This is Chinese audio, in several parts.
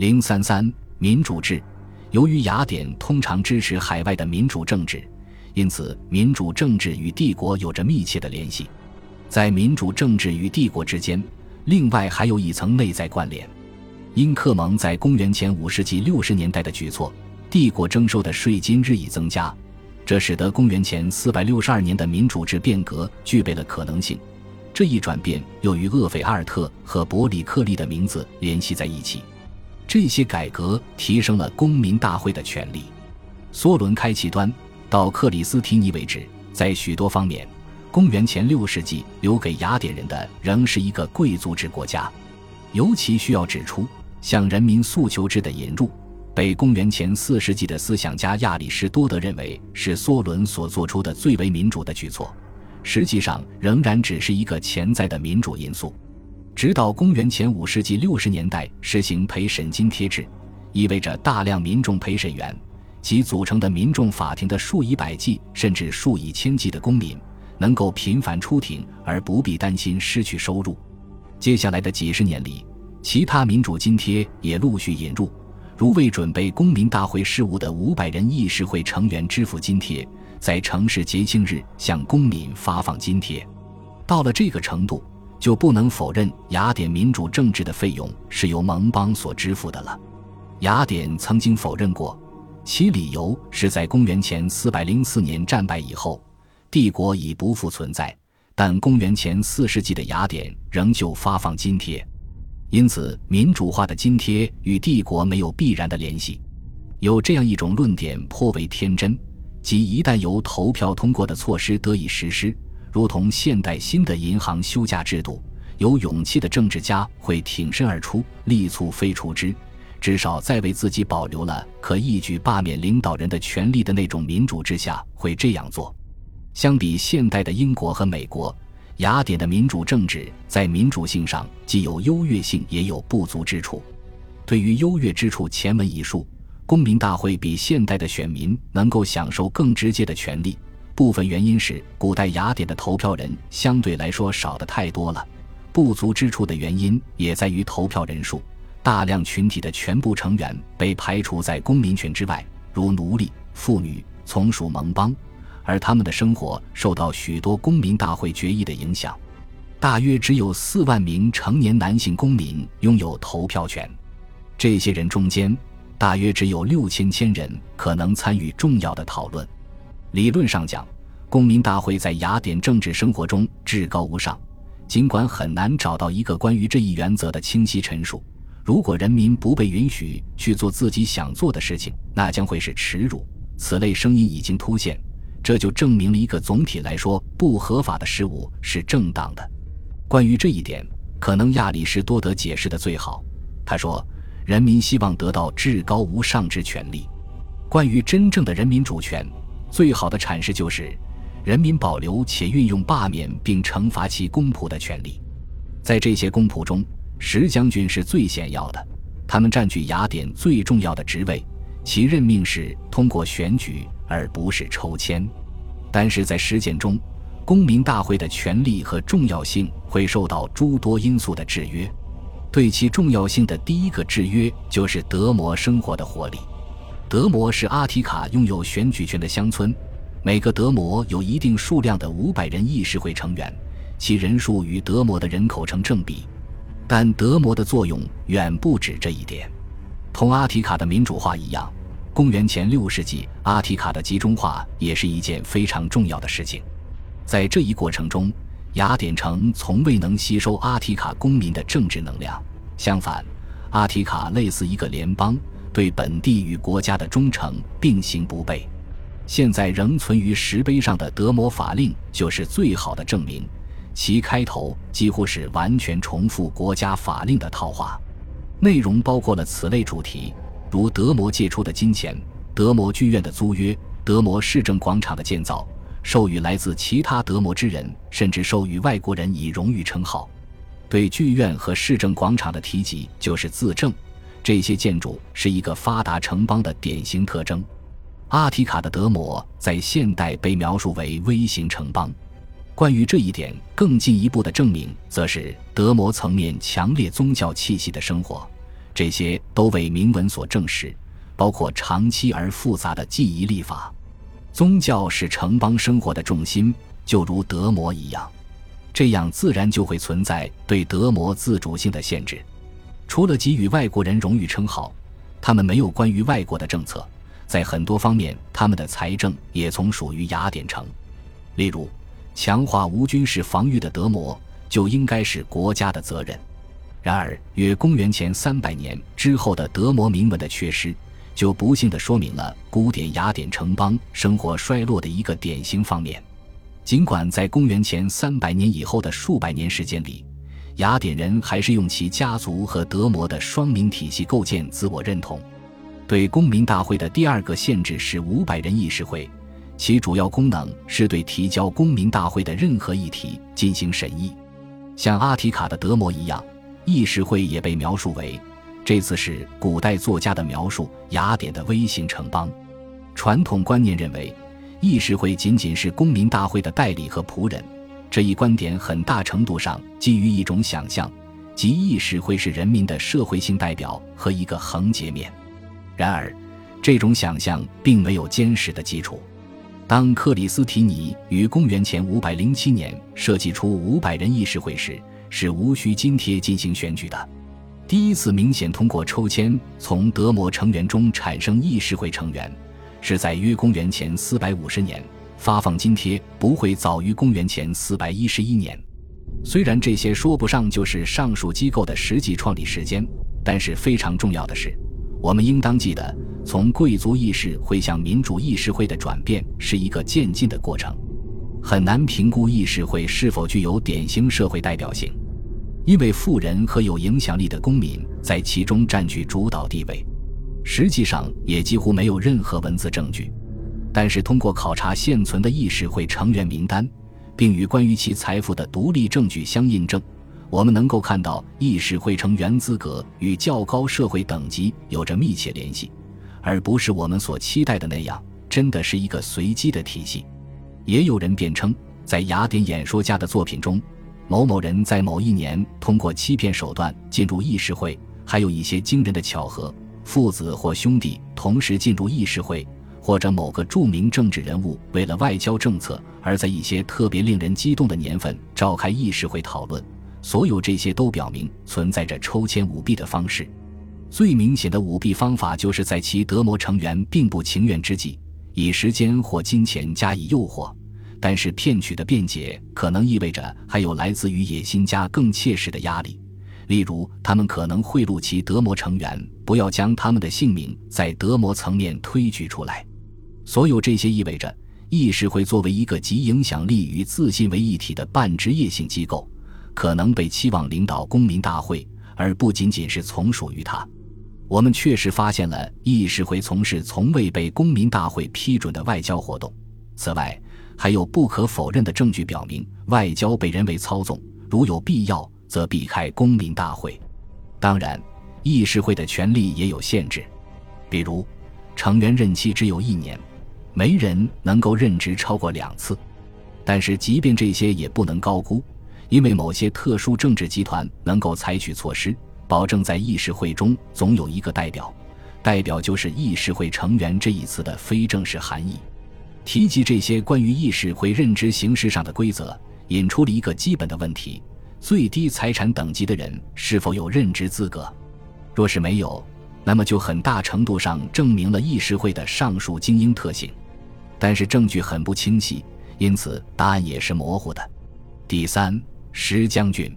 零三三民主制，由于雅典通常支持海外的民主政治，因此民主政治与帝国有着密切的联系。在民主政治与帝国之间，另外还有一层内在关联。因克蒙在公元前五世纪六十年代的举措，帝国征收的税金日益增加，这使得公元前四百六十二年的民主制变革具备了可能性。这一转变又与厄斐阿尔特和伯里克利的名字联系在一起。这些改革提升了公民大会的权利。梭伦开启端到克里斯提尼为止，在许多方面，公元前六世纪留给雅典人的仍是一个贵族制国家。尤其需要指出，向人民诉求制的引入，被公元前四世纪的思想家亚里士多德认为是梭伦所做出的最为民主的举措，实际上仍然只是一个潜在的民主因素。直到公元前五世纪六十年代实行陪审津贴制，意味着大量民众陪审员及组成的民众法庭的数以百计甚至数以千计的公民能够频繁出庭而不必担心失去收入。接下来的几十年里，其他民主津贴也陆续引入，如为准备公民大会事务的五百人议事会成员支付津贴，在城市节庆日向公民发放津贴。到了这个程度。就不能否认雅典民主政治的费用是由盟邦所支付的了。雅典曾经否认过，其理由是在公元前404年战败以后，帝国已不复存在。但公元前4世纪的雅典仍旧发放津贴，因此民主化的津贴与帝国没有必然的联系。有这样一种论点颇为天真，即一旦由投票通过的措施得以实施。如同现代新的银行休假制度，有勇气的政治家会挺身而出，力促废除之。至少在为自己保留了可一举罢免领导人的权利的那种民主之下，会这样做。相比现代的英国和美国，雅典的民主政治在民主性上既有优越性，也有不足之处。对于优越之处，前文已述，公民大会比现代的选民能够享受更直接的权利。部分原因是古代雅典的投票人相对来说少的太多了，不足之处的原因也在于投票人数，大量群体的全部成员被排除在公民权之外，如奴隶、妇女、从属盟邦，而他们的生活受到许多公民大会决议的影响。大约只有四万名成年男性公民拥有投票权，这些人中间，大约只有六千千人可能参与重要的讨论。理论上讲，公民大会在雅典政治生活中至高无上。尽管很难找到一个关于这一原则的清晰陈述，如果人民不被允许去做自己想做的事情，那将会是耻辱。此类声音已经突现，这就证明了一个总体来说不合法的事物是正当的。关于这一点，可能亚里士多德解释的最好。他说：“人民希望得到至高无上之权利。关于真正的人民主权。”最好的阐释就是，人民保留且运用罢免并惩罚其公仆的权利。在这些公仆中，十将军是最显要的，他们占据雅典最重要的职位，其任命是通过选举而不是抽签。但是在实践中，公民大会的权力和重要性会受到诸多因素的制约。对其重要性的第一个制约就是德摩生活的活力。德摩是阿提卡拥有选举权的乡村，每个德摩有一定数量的五百人议事会成员，其人数与德摩的人口成正比。但德摩的作用远不止这一点。同阿提卡的民主化一样，公元前六世纪阿提卡的集中化也是一件非常重要的事情。在这一过程中，雅典城从未能吸收阿提卡公民的政治能量，相反，阿提卡类似一个联邦。对本地与国家的忠诚并行不悖，现在仍存于石碑上的德摩法令就是最好的证明。其开头几乎是完全重复国家法令的套话，内容包括了此类主题，如德摩借出的金钱、德摩剧院的租约、德摩市政广场的建造、授予来自其他德摩之人，甚至授予外国人以荣誉称号。对剧院和市政广场的提及就是自证。这些建筑是一个发达城邦的典型特征。阿提卡的德摩在现代被描述为微型城邦。关于这一点，更进一步的证明，则是德摩层面强烈宗教气息的生活。这些都为铭文所证实，包括长期而复杂的记忆历法。宗教是城邦生活的重心，就如德摩一样，这样自然就会存在对德摩自主性的限制。除了给予外国人荣誉称号，他们没有关于外国的政策，在很多方面，他们的财政也从属于雅典城。例如，强化无军事防御的德摩就应该是国家的责任。然而，约公元前三百年之后的德摩铭文的缺失。就不幸地说明了古典雅典城邦生活衰落的一个典型方面。尽管在公元前三百年以后的数百年时间里，雅典人还是用其家族和德摩的双名体系构建自我认同。对公民大会的第二个限制是五百人议事会，其主要功能是对提交公民大会的任何议题进行审议。像阿提卡的德摩一样，议事会也被描述为。这次是古代作家的描述雅典的微型城邦。传统观念认为，议事会仅仅是公民大会的代理和仆人。这一观点很大程度上基于一种想象，即议事会是人民的社会性代表和一个横截面。然而，这种想象并没有坚实的基础。当克里斯提尼于公元前507年设计出五百人议事会时，是无需津贴进行选举的。第一次明显通过抽签从德摩成员中产生议事会成员，是在约公元前四百五十年。发放津贴不会早于公元前四百一十一年。虽然这些说不上就是上述机构的实际创立时间，但是非常重要的是，我们应当记得，从贵族议事会向民主议事会的转变是一个渐进的过程。很难评估议事会是否具有典型社会代表性。因为富人和有影响力的公民在其中占据主导地位，实际上也几乎没有任何文字证据。但是，通过考察现存的议事会成员名单，并与关于其财富的独立证据相印证，我们能够看到议事会成员资格与较高社会等级有着密切联系，而不是我们所期待的那样，真的是一个随机的体系。也有人辩称，在雅典演说家的作品中。某某人在某一年通过欺骗手段进入议事会，还有一些惊人的巧合：父子或兄弟同时进入议事会，或者某个著名政治人物为了外交政策而在一些特别令人激动的年份召开议事会讨论。所有这些都表明存在着抽签舞弊的方式。最明显的舞弊方法就是在其德摩成员并不情愿之际，以时间或金钱加以诱惑。但是骗取的辩解可能意味着还有来自于野心家更切实的压力，例如他们可能贿赂其德摩成员，不要将他们的姓名在德摩层面推举出来。所有这些意味着议事会作为一个集影响力与自信为一体的半职业性机构，可能被期望领导公民大会，而不仅仅是从属于他。我们确实发现了议事会从事从未被公民大会批准的外交活动。此外，还有不可否认的证据表明，外交被人为操纵。如有必要，则避开公民大会。当然，议事会的权力也有限制，比如成员任期只有一年，没人能够任职超过两次。但是，即便这些也不能高估，因为某些特殊政治集团能够采取措施，保证在议事会中总有一个代表。代表就是议事会成员这一词的非正式含义。提及这些关于议事会任职形式上的规则，引出了一个基本的问题：最低财产等级的人是否有任职资格？若是没有，那么就很大程度上证明了议事会的上述精英特性。但是证据很不清晰，因此答案也是模糊的。第三，石将军，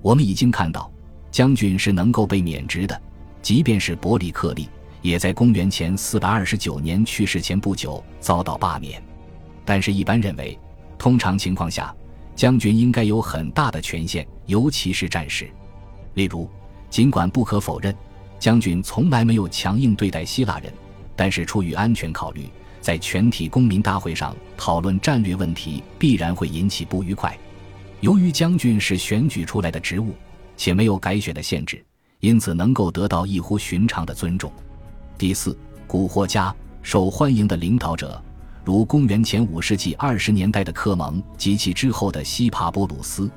我们已经看到，将军是能够被免职的，即便是伯里克利。也在公元前四百二十九年去世前不久遭到罢免，但是，一般认为，通常情况下，将军应该有很大的权限，尤其是战士。例如，尽管不可否认，将军从来没有强硬对待希腊人，但是出于安全考虑，在全体公民大会上讨论战略问题必然会引起不愉快。由于将军是选举出来的职务，且没有改选的限制，因此能够得到异乎寻常的尊重。第四，蛊惑家受欢迎的领导者，如公元前五世纪二十年代的克蒙及其之后的西帕波鲁斯，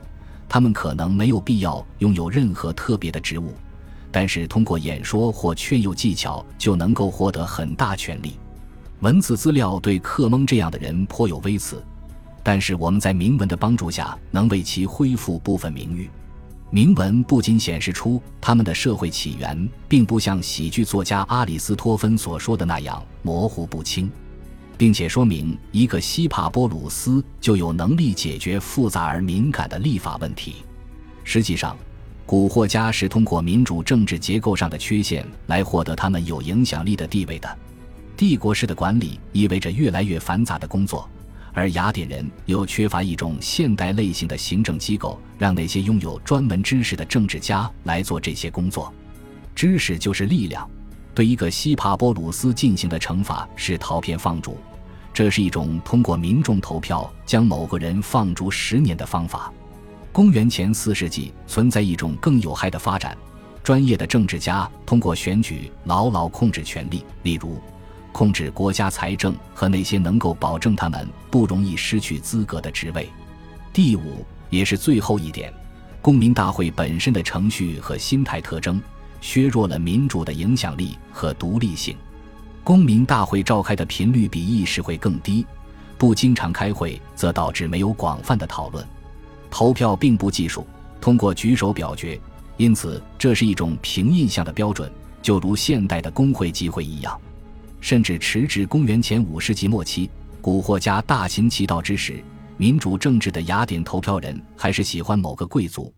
他们可能没有必要拥有任何特别的职务，但是通过演说或劝诱技巧就能够获得很大权力。文字资料对克蒙这样的人颇有微词，但是我们在铭文的帮助下能为其恢复部分名誉。铭文不仅显示出他们的社会起源，并不像喜剧作家阿里斯托芬所说的那样模糊不清，并且说明一个西帕波鲁斯就有能力解决复杂而敏感的立法问题。实际上，古惑家是通过民主政治结构上的缺陷来获得他们有影响力的地位的。帝国式的管理意味着越来越繁杂的工作。而雅典人又缺乏一种现代类型的行政机构，让那些拥有专门知识的政治家来做这些工作。知识就是力量。对一个西帕波鲁斯进行的惩罚是陶片放逐，这是一种通过民众投票将某个人放逐十年的方法。公元前四世纪存在一种更有害的发展：专业的政治家通过选举牢牢控制权力，例如。控制国家财政和那些能够保证他们不容易失去资格的职位。第五，也是最后一点，公民大会本身的程序和心态特征削弱了民主的影响力和独立性。公民大会召开的频率比议事会更低，不经常开会则导致没有广泛的讨论。投票并不计数，通过举手表决，因此这是一种凭印象的标准，就如现代的工会集会一样。甚至迟至公元前五世纪末期，古惑家大行其道之时，民主政治的雅典投票人还是喜欢某个贵族，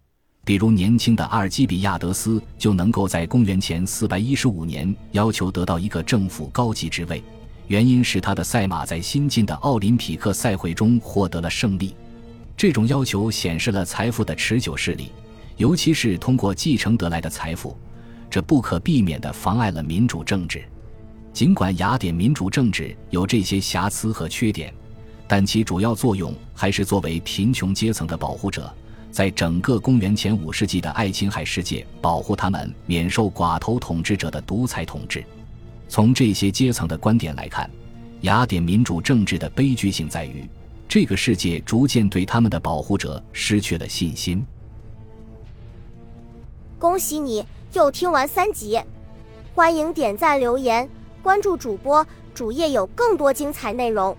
比如年轻的阿尔基比亚德斯就能够在公元前四百一十五年要求得到一个政府高级职位，原因是他的赛马在新晋的奥林匹克赛会中获得了胜利。这种要求显示了财富的持久势力，尤其是通过继承得来的财富，这不可避免地妨碍了民主政治。尽管雅典民主政治有这些瑕疵和缺点，但其主要作用还是作为贫穷阶层的保护者，在整个公元前五世纪的爱琴海世界保护他们免受寡头统治者的独裁统治。从这些阶层的观点来看，雅典民主政治的悲剧性在于，这个世界逐渐对他们的保护者失去了信心。恭喜你又听完三集，欢迎点赞留言。关注主播，主页有更多精彩内容。